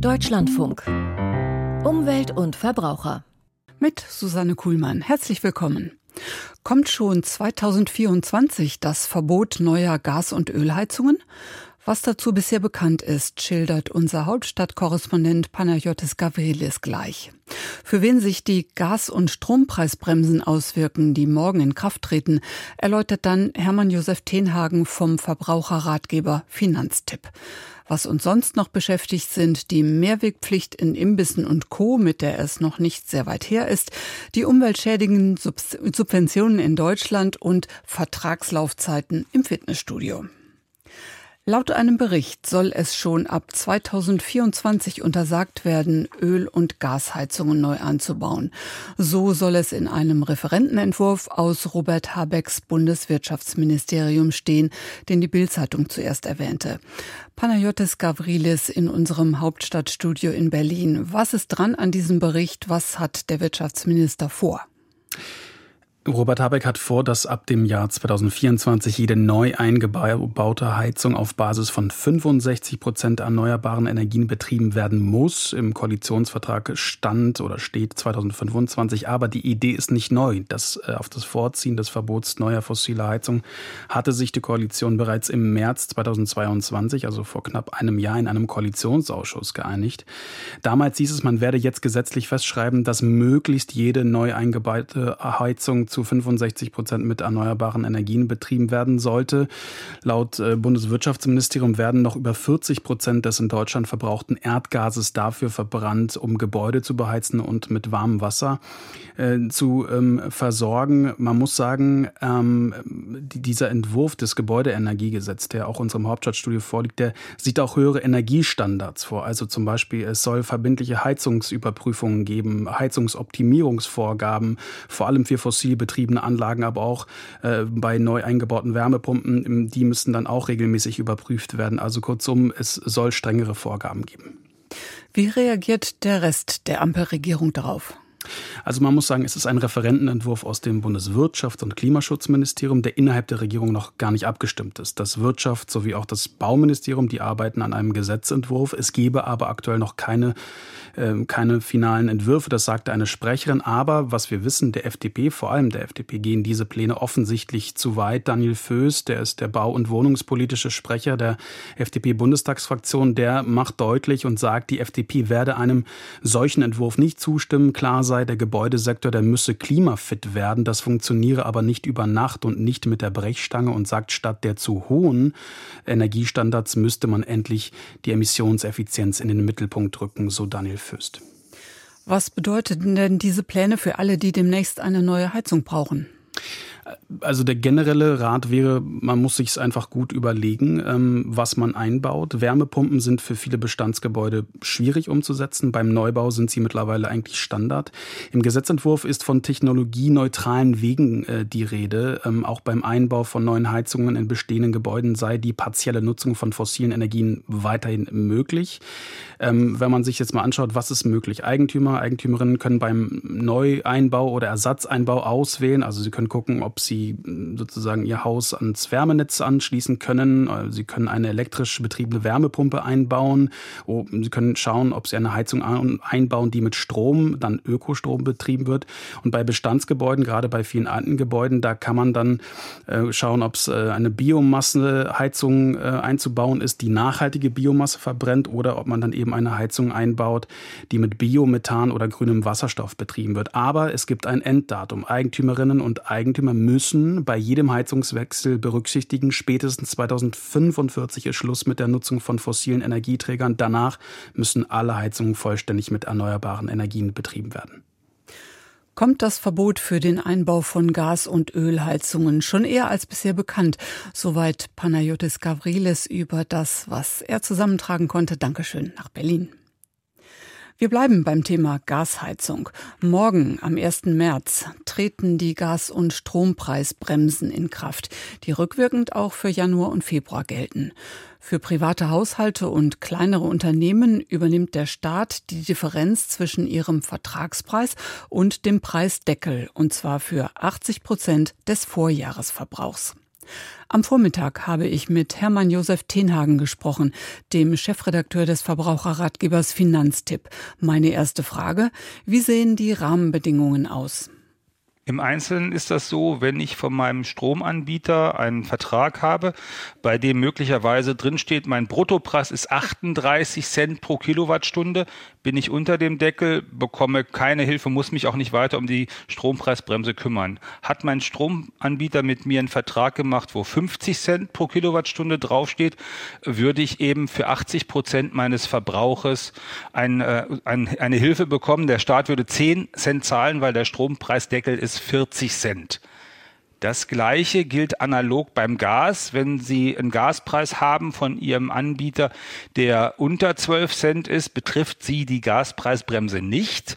Deutschlandfunk. Umwelt und Verbraucher. Mit Susanne Kuhlmann. Herzlich willkommen. Kommt schon 2024 das Verbot neuer Gas- und Ölheizungen? Was dazu bisher bekannt ist, schildert unser Hauptstadtkorrespondent Panayotis Gavrilis gleich. Für wen sich die Gas- und Strompreisbremsen auswirken, die morgen in Kraft treten, erläutert dann Hermann Josef Tenhagen vom Verbraucherratgeber Finanztipp. Was uns sonst noch beschäftigt, sind die Mehrwegpflicht in Imbissen und Co., mit der es noch nicht sehr weit her ist, die umweltschädigenden Subventionen in Deutschland und Vertragslaufzeiten im Fitnessstudio. Laut einem Bericht soll es schon ab 2024 untersagt werden, Öl- und Gasheizungen neu anzubauen. So soll es in einem Referentenentwurf aus Robert Habecks Bundeswirtschaftsministerium stehen, den die Bildzeitung zuerst erwähnte. Panayotis Gavrilis in unserem Hauptstadtstudio in Berlin. Was ist dran an diesem Bericht? Was hat der Wirtschaftsminister vor? Robert Habeck hat vor, dass ab dem Jahr 2024 jede neu eingebaute Heizung auf Basis von 65 Prozent erneuerbaren Energien betrieben werden muss. Im Koalitionsvertrag stand oder steht 2025. Aber die Idee ist nicht neu. Das, äh, auf das Vorziehen des Verbots neuer fossiler Heizung hatte sich die Koalition bereits im März 2022, also vor knapp einem Jahr, in einem Koalitionsausschuss geeinigt. Damals hieß es, man werde jetzt gesetzlich festschreiben, dass möglichst jede neu eingebaute Heizung zu 65 Prozent mit erneuerbaren Energien betrieben werden sollte. Laut äh, Bundeswirtschaftsministerium werden noch über 40 Prozent des in Deutschland verbrauchten Erdgases dafür verbrannt, um Gebäude zu beheizen und mit warmem Wasser äh, zu ähm, versorgen. Man muss sagen, ähm, dieser Entwurf des Gebäudeenergiegesetzes, der auch unserem Hauptstadtstudio vorliegt, der sieht auch höhere Energiestandards vor. Also zum Beispiel, es soll verbindliche Heizungsüberprüfungen geben, Heizungsoptimierungsvorgaben, vor allem für fossil betriebene Anlagen, aber auch äh, bei neu eingebauten Wärmepumpen, die müssen dann auch regelmäßig überprüft werden. Also kurzum, es soll strengere Vorgaben geben. Wie reagiert der Rest der Ampelregierung darauf? Also man muss sagen, es ist ein Referentenentwurf aus dem Bundeswirtschafts- und Klimaschutzministerium, der innerhalb der Regierung noch gar nicht abgestimmt ist. Das Wirtschafts- sowie auch das Bauministerium, die arbeiten an einem Gesetzentwurf. Es gebe aber aktuell noch keine ähm, keine finalen Entwürfe, das sagte eine Sprecherin. Aber was wir wissen, der FDP, vor allem der FDP, gehen diese Pläne offensichtlich zu weit. Daniel Föß, der ist der bau- und wohnungspolitische Sprecher der FDP-Bundestagsfraktion, der macht deutlich und sagt, die FDP werde einem solchen Entwurf nicht zustimmen. Klar sei, der Gebäudesektor, der müsse klimafit werden. Das funktioniere aber nicht über Nacht und nicht mit der Brechstange und sagt, statt der zu hohen Energiestandards müsste man endlich die Emissionseffizienz in den Mittelpunkt rücken, so Daniel Fürst. Was bedeuten denn diese Pläne für alle, die demnächst eine neue Heizung brauchen? Also der generelle Rat wäre, man muss sich es einfach gut überlegen, ähm, was man einbaut. Wärmepumpen sind für viele Bestandsgebäude schwierig umzusetzen. Beim Neubau sind sie mittlerweile eigentlich Standard. Im Gesetzentwurf ist von technologieneutralen Wegen äh, die Rede. Ähm, auch beim Einbau von neuen Heizungen in bestehenden Gebäuden sei die partielle Nutzung von fossilen Energien weiterhin möglich. Ähm, wenn man sich jetzt mal anschaut, was ist möglich? Eigentümer, Eigentümerinnen können beim Neueinbau oder Ersatzeinbau auswählen. Also sie können gucken, ob sie sozusagen ihr Haus ans Wärmenetz anschließen können. Äh, sie können eine elektrisch betriebene Wärmepumpe einbauen. Oh, sie können schauen, ob sie eine Heizung einbauen, die mit Strom, dann Ökostrom betrieben wird. Und bei Bestandsgebäuden, gerade bei vielen alten Gebäuden, da kann man dann äh, schauen, ob es äh, eine Biomasseheizung einzubauen ist, die nachhaltige Biomasse verbrennt oder ob man dann eben eine Heizung einbaut, die mit Biomethan oder grünem Wasserstoff betrieben wird. Aber es gibt ein Enddatum. Eigentümerinnen und Eigentümer müssen bei jedem Heizungswechsel berücksichtigen, spätestens 2045 ist Schluss mit der Nutzung von fossilen Energieträgern. Danach müssen alle Heizungen vollständig mit erneuerbaren Energien betrieben werden kommt das Verbot für den Einbau von Gas- und Ölheizungen schon eher als bisher bekannt. Soweit Panayotis Gavrilis über das, was er zusammentragen konnte. Dankeschön nach Berlin. Wir bleiben beim Thema Gasheizung. Morgen, am 1. März, treten die Gas- und Strompreisbremsen in Kraft, die rückwirkend auch für Januar und Februar gelten. Für private Haushalte und kleinere Unternehmen übernimmt der Staat die Differenz zwischen ihrem Vertragspreis und dem Preisdeckel, und zwar für 80 Prozent des Vorjahresverbrauchs. Am Vormittag habe ich mit Hermann Josef Tenhagen gesprochen, dem Chefredakteur des Verbraucherratgebers Finanztipp. Meine erste Frage, wie sehen die Rahmenbedingungen aus? Im Einzelnen ist das so, wenn ich von meinem Stromanbieter einen Vertrag habe, bei dem möglicherweise drinsteht, mein Bruttopreis ist 38 Cent pro Kilowattstunde, bin ich unter dem Deckel, bekomme keine Hilfe, muss mich auch nicht weiter um die Strompreisbremse kümmern. Hat mein Stromanbieter mit mir einen Vertrag gemacht, wo 50 Cent pro Kilowattstunde draufsteht, würde ich eben für 80 Prozent meines Verbrauches ein, äh, ein, eine Hilfe bekommen. Der Staat würde 10 Cent zahlen, weil der Strompreisdeckel ist 40 Cent. Das gleiche gilt analog beim Gas. Wenn Sie einen Gaspreis haben von Ihrem Anbieter, der unter 12 Cent ist, betrifft Sie die Gaspreisbremse nicht.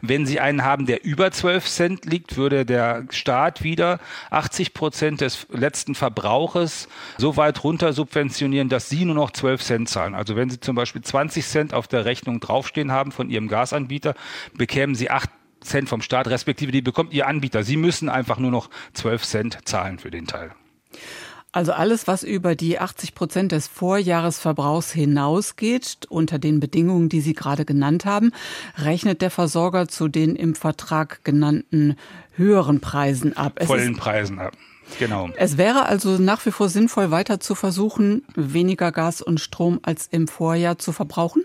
Wenn Sie einen haben, der über 12 Cent liegt, würde der Staat wieder 80 Prozent des letzten Verbrauches so weit runter subventionieren, dass Sie nur noch 12 Cent zahlen. Also wenn Sie zum Beispiel 20 Cent auf der Rechnung draufstehen haben von Ihrem Gasanbieter, bekämen Sie 8 Cent vom Staat, respektive die bekommt Ihr Anbieter. Sie müssen einfach nur noch 12 Cent zahlen für den Teil. Also alles, was über die 80 Prozent des Vorjahresverbrauchs hinausgeht, unter den Bedingungen, die Sie gerade genannt haben, rechnet der Versorger zu den im Vertrag genannten höheren Preisen ab. Es Vollen Preisen ab. Genau. Es wäre also nach wie vor sinnvoll, weiter zu versuchen, weniger Gas und Strom als im Vorjahr zu verbrauchen?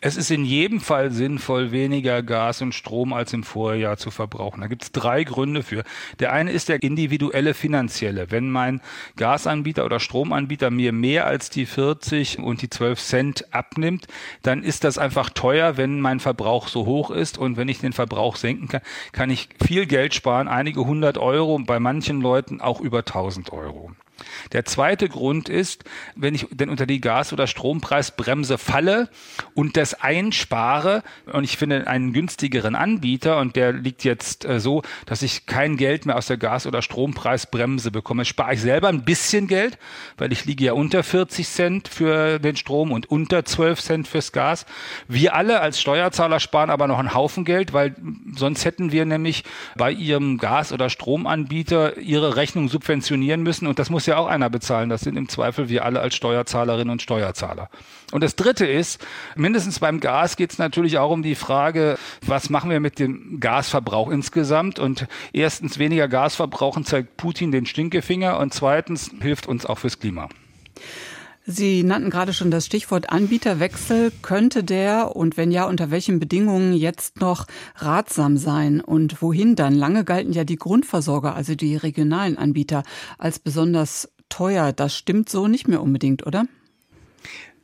Es ist in jedem Fall sinnvoll, weniger Gas und Strom als im Vorjahr zu verbrauchen. Da gibt es drei Gründe für. Der eine ist der individuelle finanzielle. Wenn mein Gasanbieter oder Stromanbieter mir mehr als die 40 und die 12 Cent abnimmt, dann ist das einfach teuer, wenn mein Verbrauch so hoch ist. Und wenn ich den Verbrauch senken kann, kann ich viel Geld sparen, einige hundert Euro und bei manchen Leuten auch über 1000 Euro. Der zweite Grund ist, wenn ich denn unter die Gas- oder Strompreisbremse falle und das einspare und ich finde einen günstigeren Anbieter und der liegt jetzt äh, so, dass ich kein Geld mehr aus der Gas- oder Strompreisbremse bekomme, spare ich selber ein bisschen Geld, weil ich liege ja unter 40 Cent für den Strom und unter 12 Cent fürs Gas. Wir alle als Steuerzahler sparen aber noch einen Haufen Geld, weil sonst hätten wir nämlich bei ihrem Gas- oder Stromanbieter ihre Rechnung subventionieren müssen und das muss ja auch einer bezahlen. Das sind im Zweifel wir alle als Steuerzahlerinnen und Steuerzahler. Und das Dritte ist, mindestens beim Gas geht es natürlich auch um die Frage, was machen wir mit dem Gasverbrauch insgesamt? Und erstens, weniger Gas verbrauchen zeigt Putin den Stinkefinger und zweitens hilft uns auch fürs Klima. Sie nannten gerade schon das Stichwort Anbieterwechsel. Könnte der und wenn ja, unter welchen Bedingungen jetzt noch ratsam sein und wohin dann? Lange galten ja die Grundversorger, also die regionalen Anbieter, als besonders teuer. Das stimmt so nicht mehr unbedingt, oder?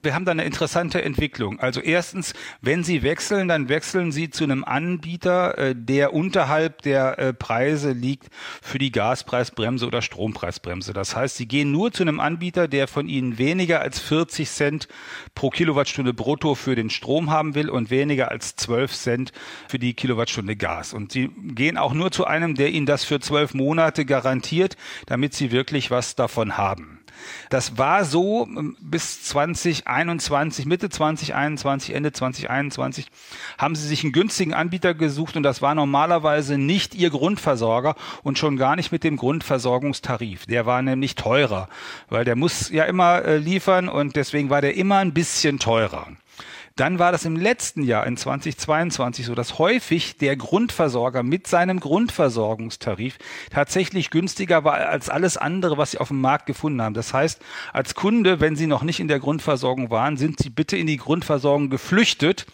Wir haben da eine interessante Entwicklung. Also erstens, wenn Sie wechseln, dann wechseln Sie zu einem Anbieter, äh, der unterhalb der äh, Preise liegt für die Gaspreisbremse oder Strompreisbremse. Das heißt, Sie gehen nur zu einem Anbieter, der von Ihnen weniger als 40 Cent pro Kilowattstunde brutto für den Strom haben will und weniger als 12 Cent für die Kilowattstunde Gas. Und Sie gehen auch nur zu einem, der Ihnen das für zwölf Monate garantiert, damit Sie wirklich was davon haben. Das war so ähm, bis 2021, Mitte 2021, Ende 2021 haben sie sich einen günstigen Anbieter gesucht und das war normalerweise nicht ihr Grundversorger und schon gar nicht mit dem Grundversorgungstarif. Der war nämlich teurer, weil der muss ja immer äh, liefern und deswegen war der immer ein bisschen teurer. Dann war das im letzten Jahr, in 2022, so, dass häufig der Grundversorger mit seinem Grundversorgungstarif tatsächlich günstiger war als alles andere, was sie auf dem Markt gefunden haben. Das heißt, als Kunde, wenn Sie noch nicht in der Grundversorgung waren, sind Sie bitte in die Grundversorgung geflüchtet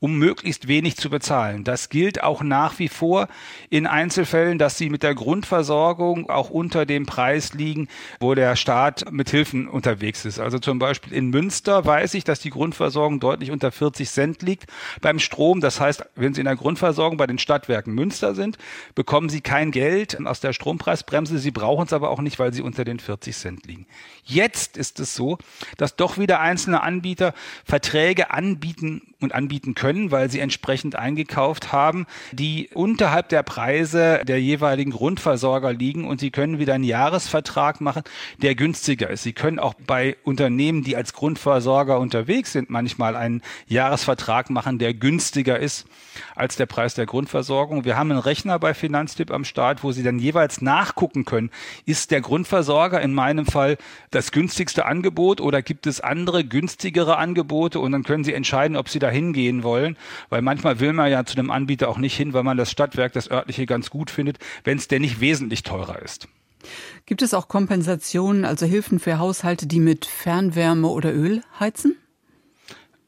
um möglichst wenig zu bezahlen. Das gilt auch nach wie vor in Einzelfällen, dass sie mit der Grundversorgung auch unter dem Preis liegen, wo der Staat mit Hilfen unterwegs ist. Also zum Beispiel in Münster weiß ich, dass die Grundversorgung deutlich unter 40 Cent liegt beim Strom. Das heißt, wenn Sie in der Grundversorgung bei den Stadtwerken Münster sind, bekommen Sie kein Geld aus der Strompreisbremse. Sie brauchen es aber auch nicht, weil Sie unter den 40 Cent liegen. Jetzt ist es so, dass doch wieder einzelne Anbieter Verträge anbieten und anbieten können, können, weil sie entsprechend eingekauft haben, die unterhalb der Preise der jeweiligen Grundversorger liegen und sie können wieder einen Jahresvertrag machen, der günstiger ist. Sie können auch bei Unternehmen, die als Grundversorger unterwegs sind, manchmal einen Jahresvertrag machen, der günstiger ist als der Preis der Grundversorgung. Wir haben einen Rechner bei Finanztipp am Start, wo Sie dann jeweils nachgucken können, ist der Grundversorger in meinem Fall das günstigste Angebot oder gibt es andere günstigere Angebote und dann können Sie entscheiden, ob Sie da hingehen wollen, weil manchmal will man ja zu einem Anbieter auch nicht hin, weil man das Stadtwerk, das örtliche ganz gut findet, wenn es denn nicht wesentlich teurer ist. Gibt es auch Kompensationen, also Hilfen für Haushalte, die mit Fernwärme oder Öl heizen?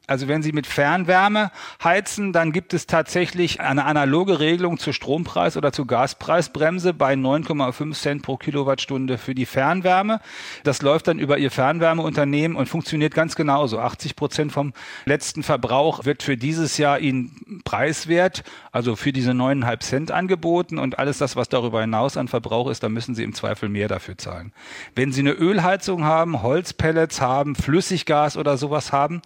Also wenn Sie mit Fernwärme heizen, dann gibt es tatsächlich eine analoge Regelung zur Strompreis- oder zur Gaspreisbremse bei 9,5 Cent pro Kilowattstunde für die Fernwärme. Das läuft dann über Ihr Fernwärmeunternehmen und funktioniert ganz genauso. 80 Prozent vom letzten Verbrauch wird für dieses Jahr Ihnen preiswert, also für diese 9,5 Cent angeboten und alles das, was darüber hinaus an Verbrauch ist, da müssen Sie im Zweifel mehr dafür zahlen. Wenn Sie eine Ölheizung haben, Holzpellets haben, Flüssiggas oder sowas haben,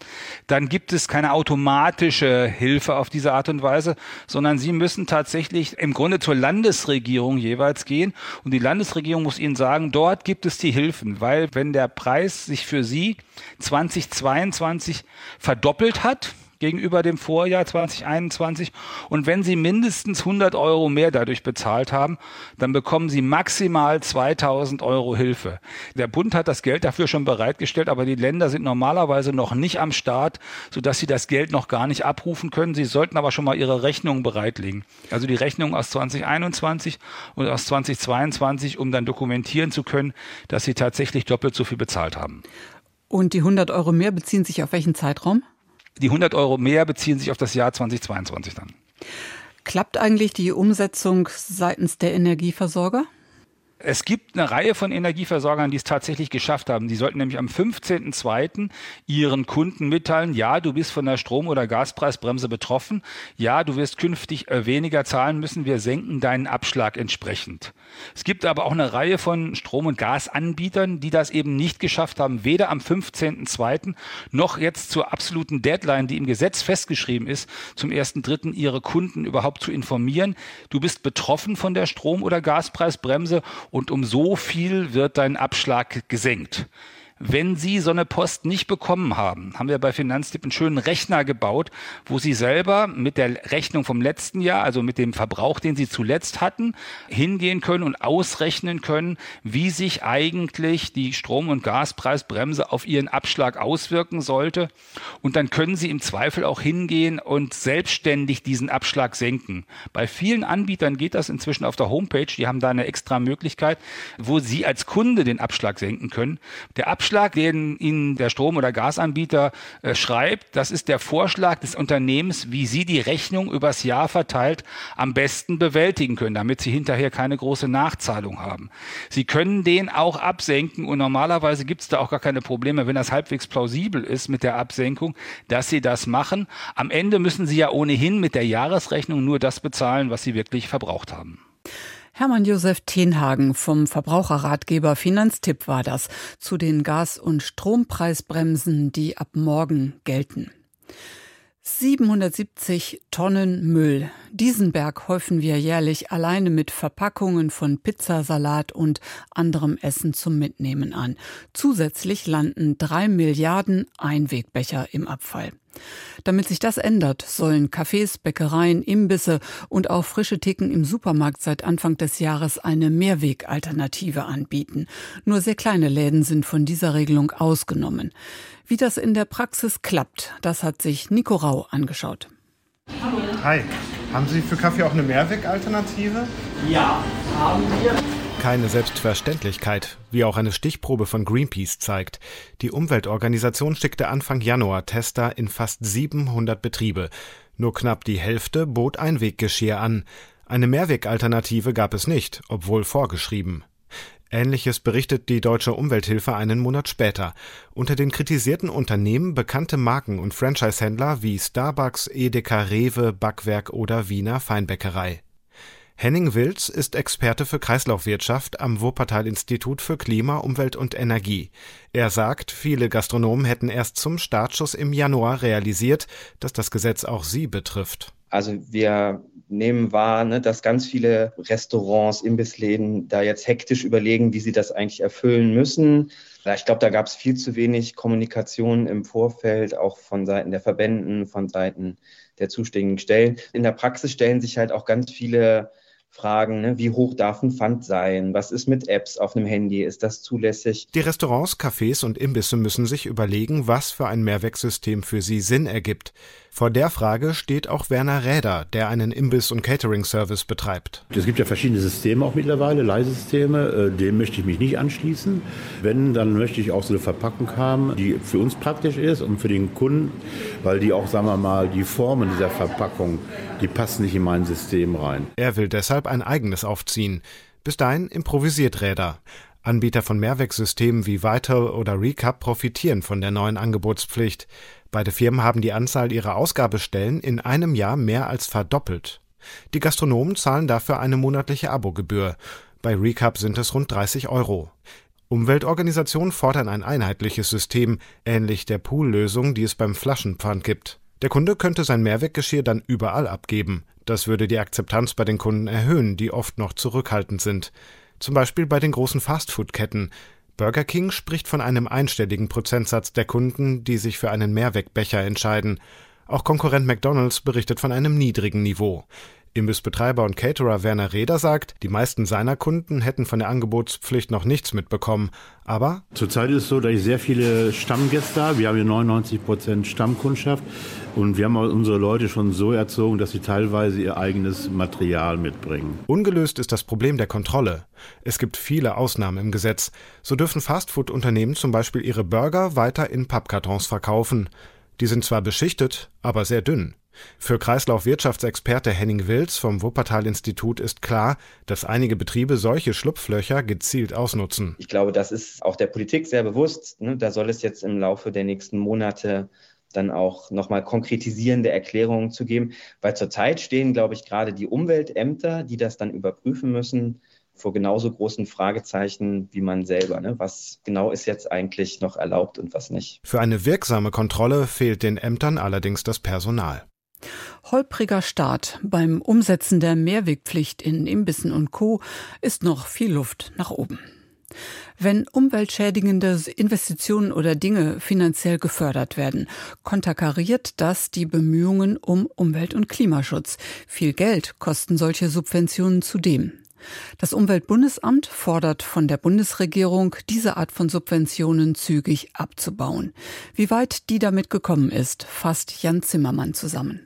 dann gibt es keine automatische Hilfe auf diese Art und Weise, sondern sie müssen tatsächlich im Grunde zur Landesregierung jeweils gehen und die Landesregierung muss ihnen sagen, dort gibt es die Hilfen, weil wenn der Preis sich für sie 2022 verdoppelt hat, gegenüber dem Vorjahr 2021. Und wenn Sie mindestens 100 Euro mehr dadurch bezahlt haben, dann bekommen Sie maximal 2000 Euro Hilfe. Der Bund hat das Geld dafür schon bereitgestellt, aber die Länder sind normalerweise noch nicht am Start, sodass sie das Geld noch gar nicht abrufen können. Sie sollten aber schon mal ihre Rechnungen bereitlegen. Also die Rechnung aus 2021 und aus 2022, um dann dokumentieren zu können, dass sie tatsächlich doppelt so viel bezahlt haben. Und die 100 Euro mehr beziehen sich auf welchen Zeitraum? Die 100 Euro mehr beziehen sich auf das Jahr 2022 dann. Klappt eigentlich die Umsetzung seitens der Energieversorger? Es gibt eine Reihe von Energieversorgern, die es tatsächlich geschafft haben. Die sollten nämlich am 15.02. ihren Kunden mitteilen, ja, du bist von der Strom- oder Gaspreisbremse betroffen. Ja, du wirst künftig äh, weniger zahlen müssen. Wir senken deinen Abschlag entsprechend. Es gibt aber auch eine Reihe von Strom- und Gasanbietern, die das eben nicht geschafft haben, weder am 15.02. noch jetzt zur absoluten Deadline, die im Gesetz festgeschrieben ist, zum 1.03. ihre Kunden überhaupt zu informieren. Du bist betroffen von der Strom- oder Gaspreisbremse und um so viel wird dein Abschlag gesenkt. Wenn Sie so eine Post nicht bekommen haben, haben wir bei Finanztipp einen schönen Rechner gebaut, wo Sie selber mit der Rechnung vom letzten Jahr, also mit dem Verbrauch, den Sie zuletzt hatten, hingehen können und ausrechnen können, wie sich eigentlich die Strom- und Gaspreisbremse auf Ihren Abschlag auswirken sollte. Und dann können Sie im Zweifel auch hingehen und selbstständig diesen Abschlag senken. Bei vielen Anbietern geht das inzwischen auf der Homepage. Die haben da eine extra Möglichkeit, wo Sie als Kunde den Abschlag senken können. Der Abschlag Abschlag, den Ihnen der Strom- oder Gasanbieter äh, schreibt, das ist der Vorschlag des Unternehmens, wie Sie die Rechnung übers Jahr verteilt am besten bewältigen können, damit Sie hinterher keine große Nachzahlung haben. Sie können den auch absenken und normalerweise gibt es da auch gar keine Probleme, wenn das halbwegs plausibel ist mit der Absenkung, dass Sie das machen. Am Ende müssen Sie ja ohnehin mit der Jahresrechnung nur das bezahlen, was Sie wirklich verbraucht haben. Hermann Josef Tenhagen vom Verbraucherratgeber Finanztipp war das zu den Gas- und Strompreisbremsen, die ab morgen gelten. 770 Tonnen Müll. Diesen Berg häufen wir jährlich alleine mit Verpackungen von Pizza, Salat und anderem Essen zum Mitnehmen an. Zusätzlich landen drei Milliarden Einwegbecher im Abfall. Damit sich das ändert, sollen Cafés, Bäckereien, Imbisse und auch frische Theken im Supermarkt seit Anfang des Jahres eine Mehrwegalternative anbieten. Nur sehr kleine Läden sind von dieser Regelung ausgenommen. Wie das in der Praxis klappt, das hat sich Nico Rau angeschaut. Hi, haben Sie für Kaffee auch eine Mehrwegalternative? Ja, haben wir. Keine Selbstverständlichkeit, wie auch eine Stichprobe von Greenpeace zeigt. Die Umweltorganisation schickte Anfang Januar Tester in fast 700 Betriebe. Nur knapp die Hälfte bot Einweggeschirr an. Eine Mehrwegalternative gab es nicht, obwohl vorgeschrieben. Ähnliches berichtet die Deutsche Umwelthilfe einen Monat später. Unter den kritisierten Unternehmen bekannte Marken und Franchise-Händler wie Starbucks, Edeka, Rewe, Backwerk oder Wiener Feinbäckerei. Henning Wilz ist Experte für Kreislaufwirtschaft am Wuppertal-Institut für Klima, Umwelt und Energie. Er sagt, viele Gastronomen hätten erst zum Startschuss im Januar realisiert, dass das Gesetz auch sie betrifft. Also wir nehmen wahr, ne, dass ganz viele Restaurants, Imbissläden da jetzt hektisch überlegen, wie sie das eigentlich erfüllen müssen. Ich glaube, da gab es viel zu wenig Kommunikation im Vorfeld, auch von Seiten der Verbänden, von Seiten der zuständigen Stellen. In der Praxis stellen sich halt auch ganz viele fragen, ne, wie hoch darf ein Pfand sein? Was ist mit Apps auf einem Handy? Ist das zulässig? Die Restaurants, Cafés und Imbisse müssen sich überlegen, was für ein Mehrwegsystem für sie Sinn ergibt. Vor der Frage steht auch Werner Räder, der einen Imbiss- und Catering-Service betreibt. Es gibt ja verschiedene Systeme auch mittlerweile, Leihsysteme. Äh, dem möchte ich mich nicht anschließen. Wenn, dann möchte ich auch so eine Verpackung haben, die für uns praktisch ist und für den Kunden, weil die auch, sagen wir mal, die Formen dieser Verpackung, die passen nicht in mein System rein. Er will deshalb ein eigenes aufziehen. Bis dahin improvisiert Räder. Anbieter von Mehrwegsystemen wie Vital oder Recap profitieren von der neuen Angebotspflicht. Beide Firmen haben die Anzahl ihrer Ausgabestellen in einem Jahr mehr als verdoppelt. Die Gastronomen zahlen dafür eine monatliche Abogebühr. Bei Recap sind es rund 30 Euro. Umweltorganisationen fordern ein einheitliches System, ähnlich der Poollösung, die es beim Flaschenpfand gibt. Der Kunde könnte sein Mehrweggeschirr dann überall abgeben. Das würde die Akzeptanz bei den Kunden erhöhen, die oft noch zurückhaltend sind. Zum Beispiel bei den großen Fastfood-Ketten. Burger King spricht von einem einstelligen Prozentsatz der Kunden, die sich für einen Mehrwegbecher entscheiden. Auch Konkurrent McDonald's berichtet von einem niedrigen Niveau. Imbissbetreiber und Caterer Werner Reder sagt, die meisten seiner Kunden hätten von der Angebotspflicht noch nichts mitbekommen. Aber zurzeit ist es so, dass ich sehr viele Stammgäste habe. Wir haben hier 99 Prozent Stammkundschaft und wir haben unsere Leute schon so erzogen, dass sie teilweise ihr eigenes Material mitbringen. Ungelöst ist das Problem der Kontrolle. Es gibt viele Ausnahmen im Gesetz. So dürfen Fastfood-Unternehmen zum Beispiel ihre Burger weiter in Pappkartons verkaufen. Die sind zwar beschichtet, aber sehr dünn. Für Kreislaufwirtschaftsexperte Henning Wilz vom Wuppertal-Institut ist klar, dass einige Betriebe solche Schlupflöcher gezielt ausnutzen. Ich glaube, das ist auch der Politik sehr bewusst. Ne? Da soll es jetzt im Laufe der nächsten Monate dann auch nochmal konkretisierende Erklärungen zu geben, weil zurzeit stehen, glaube ich, gerade die Umweltämter, die das dann überprüfen müssen, vor genauso großen Fragezeichen wie man selber. Ne? Was genau ist jetzt eigentlich noch erlaubt und was nicht? Für eine wirksame Kontrolle fehlt den Ämtern allerdings das Personal. Holpriger Start beim Umsetzen der Mehrwegpflicht in Imbissen und Co. ist noch viel Luft nach oben. Wenn umweltschädigende Investitionen oder Dinge finanziell gefördert werden, konterkariert das die Bemühungen um Umwelt- und Klimaschutz. Viel Geld kosten solche Subventionen zudem. Das Umweltbundesamt fordert von der Bundesregierung, diese Art von Subventionen zügig abzubauen. Wie weit die damit gekommen ist, fasst Jan Zimmermann zusammen.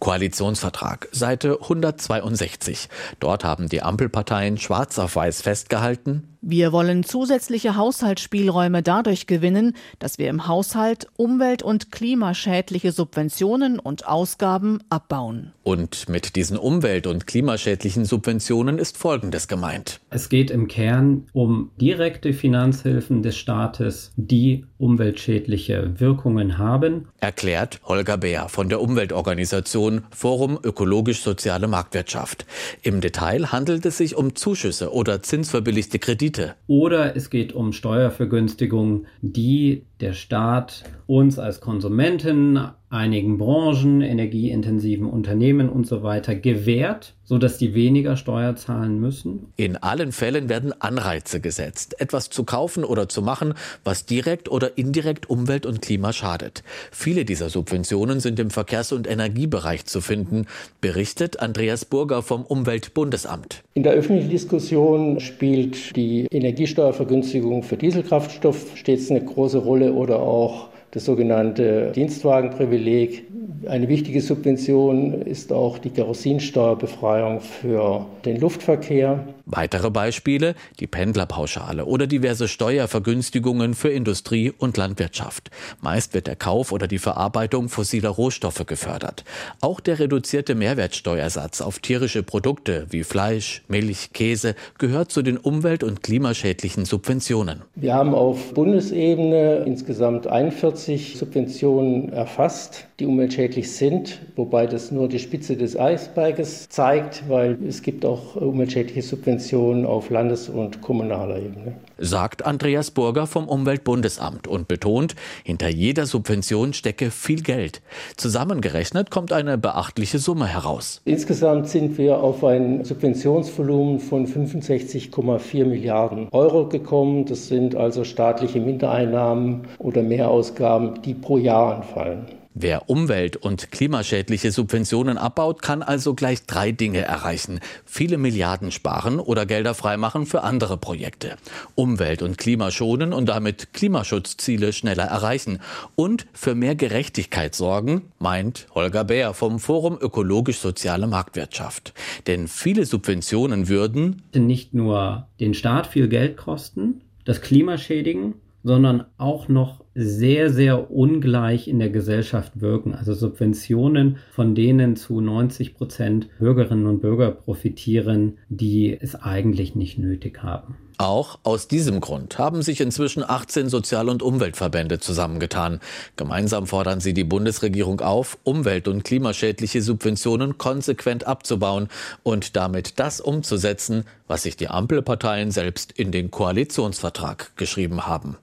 Koalitionsvertrag, Seite 162. Dort haben die Ampelparteien schwarz auf weiß festgehalten, wir wollen zusätzliche Haushaltsspielräume dadurch gewinnen, dass wir im Haushalt umwelt- und klimaschädliche Subventionen und Ausgaben abbauen. Und mit diesen umwelt- und klimaschädlichen Subventionen ist Folgendes gemeint. Es geht im Kern um direkte Finanzhilfen des Staates, die umweltschädliche Wirkungen haben. Erklärt Holger Beer von der Umweltorganisation Forum Ökologisch-Soziale Marktwirtschaft. Im Detail handelt es sich um Zuschüsse oder zinsverbilligte Kredite Kredite. Oder es geht um Steuervergünstigungen, die der Staat uns als Konsumenten, einigen Branchen, energieintensiven Unternehmen und so weiter gewährt, sodass die weniger Steuer zahlen müssen. In allen Fällen werden Anreize gesetzt, etwas zu kaufen oder zu machen, was direkt oder indirekt Umwelt und Klima schadet. Viele dieser Subventionen sind im Verkehrs- und Energiebereich zu finden, berichtet Andreas Burger vom Umweltbundesamt. In der öffentlichen Diskussion spielt die Energiesteuervergünstigung für Dieselkraftstoff stets eine große Rolle oder auch das sogenannte Dienstwagenprivileg. Eine wichtige Subvention ist auch die Kerosinsteuerbefreiung für den Luftverkehr. Weitere Beispiele die Pendlerpauschale oder diverse Steuervergünstigungen für Industrie und Landwirtschaft. Meist wird der Kauf oder die Verarbeitung fossiler Rohstoffe gefördert. Auch der reduzierte Mehrwertsteuersatz auf tierische Produkte wie Fleisch, Milch, Käse gehört zu den umwelt- und klimaschädlichen Subventionen. Wir haben auf Bundesebene insgesamt 41 Subventionen erfasst, die umweltschädlich sind, wobei das nur die Spitze des Eisberges zeigt, weil es gibt auch umweltschädliche Subventionen auf Landes- und kommunaler Ebene. Sagt Andreas Burger vom Umweltbundesamt und betont, hinter jeder Subvention stecke viel Geld. Zusammengerechnet kommt eine beachtliche Summe heraus. Insgesamt sind wir auf ein Subventionsvolumen von 65,4 Milliarden Euro gekommen. Das sind also staatliche Mindereinnahmen oder Mehrausgaben, die pro Jahr anfallen. Wer umwelt- und klimaschädliche Subventionen abbaut, kann also gleich drei Dinge erreichen. Viele Milliarden sparen oder Gelder freimachen für andere Projekte. Umwelt- und Klima schonen und damit Klimaschutzziele schneller erreichen. Und für mehr Gerechtigkeit sorgen, meint Holger Bär vom Forum Ökologisch-Soziale Marktwirtschaft. Denn viele Subventionen würden nicht nur den Staat viel Geld kosten, das Klima schädigen, sondern auch noch sehr, sehr ungleich in der Gesellschaft wirken. Also Subventionen, von denen zu 90 Prozent Bürgerinnen und Bürger profitieren, die es eigentlich nicht nötig haben. Auch aus diesem Grund haben sich inzwischen 18 Sozial- und Umweltverbände zusammengetan. Gemeinsam fordern sie die Bundesregierung auf, umwelt- und klimaschädliche Subventionen konsequent abzubauen und damit das umzusetzen, was sich die Ampelparteien selbst in den Koalitionsvertrag geschrieben haben.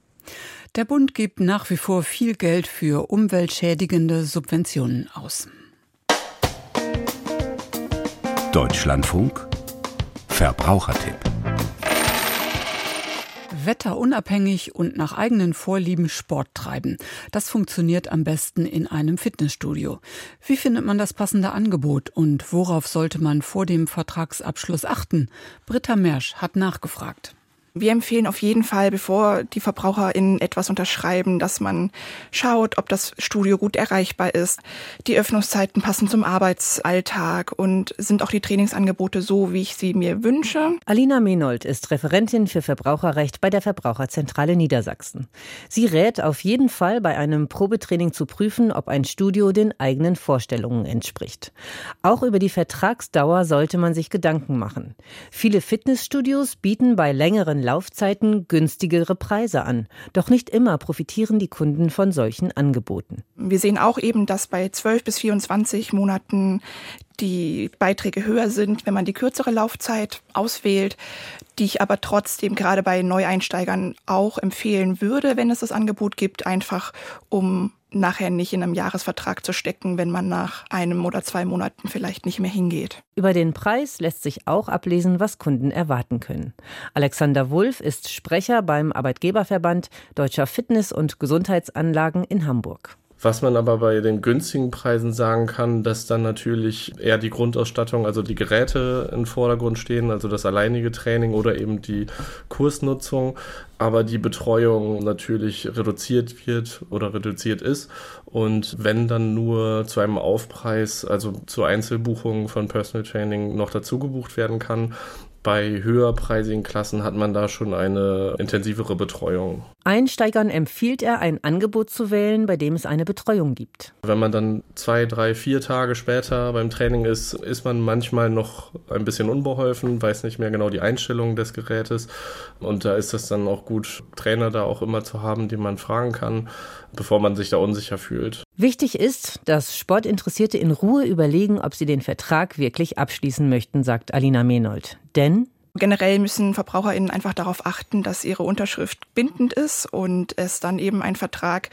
Der Bund gibt nach wie vor viel Geld für umweltschädigende Subventionen aus. Deutschlandfunk Verbrauchertipp Wetterunabhängig und nach eigenen Vorlieben Sport treiben. Das funktioniert am besten in einem Fitnessstudio. Wie findet man das passende Angebot und worauf sollte man vor dem Vertragsabschluss achten? Britta Mersch hat nachgefragt. Wir empfehlen auf jeden Fall, bevor die VerbraucherInnen etwas unterschreiben, dass man schaut, ob das Studio gut erreichbar ist. Die Öffnungszeiten passen zum Arbeitsalltag und sind auch die Trainingsangebote so, wie ich sie mir wünsche. Alina Menold ist Referentin für Verbraucherrecht bei der Verbraucherzentrale Niedersachsen. Sie rät auf jeden Fall bei einem Probetraining zu prüfen, ob ein Studio den eigenen Vorstellungen entspricht. Auch über die Vertragsdauer sollte man sich Gedanken machen. Viele Fitnessstudios bieten bei längeren Laufzeiten günstigere Preise an. Doch nicht immer profitieren die Kunden von solchen Angeboten. Wir sehen auch eben, dass bei 12 bis 24 Monaten die Beiträge höher sind, wenn man die kürzere Laufzeit auswählt, die ich aber trotzdem gerade bei Neueinsteigern auch empfehlen würde, wenn es das Angebot gibt, einfach um nachher nicht in einem Jahresvertrag zu stecken, wenn man nach einem oder zwei Monaten vielleicht nicht mehr hingeht. Über den Preis lässt sich auch ablesen, was Kunden erwarten können. Alexander Wulff ist Sprecher beim Arbeitgeberverband Deutscher Fitness- und Gesundheitsanlagen in Hamburg. Was man aber bei den günstigen Preisen sagen kann, dass dann natürlich eher die Grundausstattung, also die Geräte im Vordergrund stehen, also das alleinige Training oder eben die Kursnutzung, aber die Betreuung natürlich reduziert wird oder reduziert ist. Und wenn dann nur zu einem Aufpreis, also zu Einzelbuchungen von Personal Training noch dazu gebucht werden kann, bei höherpreisigen Klassen hat man da schon eine intensivere Betreuung. Einsteigern empfiehlt er, ein Angebot zu wählen, bei dem es eine Betreuung gibt. Wenn man dann zwei, drei, vier Tage später beim Training ist, ist man manchmal noch ein bisschen unbeholfen, weiß nicht mehr genau die Einstellung des Gerätes. Und da ist es dann auch gut, Trainer da auch immer zu haben, die man fragen kann, bevor man sich da unsicher fühlt. Wichtig ist, dass Sportinteressierte in Ruhe überlegen, ob sie den Vertrag wirklich abschließen möchten, sagt Alina Menold. Denn Generell müssen VerbraucherInnen einfach darauf achten, dass ihre Unterschrift bindend ist und es dann eben ein Vertrag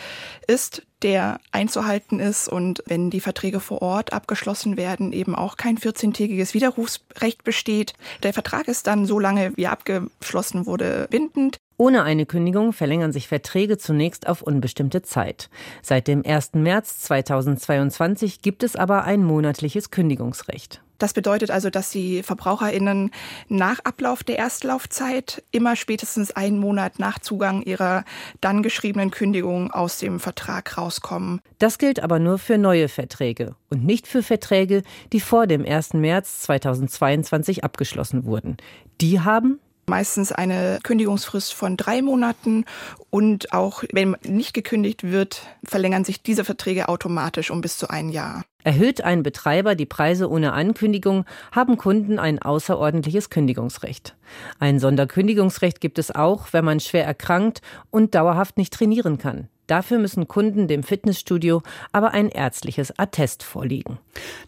ist, der einzuhalten ist und wenn die Verträge vor Ort abgeschlossen werden, eben auch kein 14-tägiges Widerrufsrecht besteht. Der Vertrag ist dann so lange, wie er abgeschlossen wurde, bindend. Ohne eine Kündigung verlängern sich Verträge zunächst auf unbestimmte Zeit. Seit dem 1. März 2022 gibt es aber ein monatliches Kündigungsrecht. Das bedeutet also, dass die VerbraucherInnen nach Ablauf der Erstlaufzeit immer spätestens einen Monat nach Zugang ihrer dann geschriebenen Kündigung aus dem Vertrag rauskommen. Das gilt aber nur für neue Verträge und nicht für Verträge, die vor dem 1. März 2022 abgeschlossen wurden. Die haben meistens eine Kündigungsfrist von drei Monaten und auch wenn nicht gekündigt wird, verlängern sich diese Verträge automatisch um bis zu ein Jahr. Erhöht ein Betreiber die Preise ohne Ankündigung, haben Kunden ein außerordentliches Kündigungsrecht. Ein Sonderkündigungsrecht gibt es auch, wenn man schwer erkrankt und dauerhaft nicht trainieren kann. Dafür müssen Kunden dem Fitnessstudio aber ein ärztliches Attest vorlegen.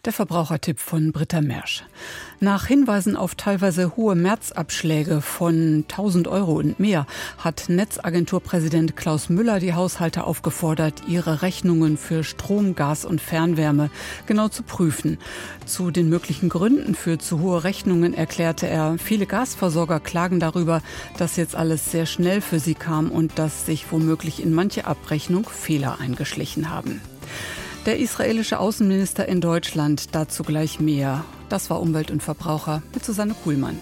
Der Verbrauchertipp von Britta Mersch. Nach Hinweisen auf teilweise hohe Märzabschläge von 1000 Euro und mehr hat Netzagenturpräsident Klaus Müller die Haushalte aufgefordert, ihre Rechnungen für Strom, Gas und Fernwärme genau zu prüfen. Zu den möglichen Gründen für zu hohe Rechnungen erklärte er, viele Gasversorger klagen darüber, dass jetzt alles sehr schnell für sie kam und dass sich womöglich in manche Abrechnung Fehler eingeschlichen haben. Der israelische Außenminister in Deutschland, dazu gleich mehr. Das war Umwelt und Verbraucher mit Susanne Kuhlmann.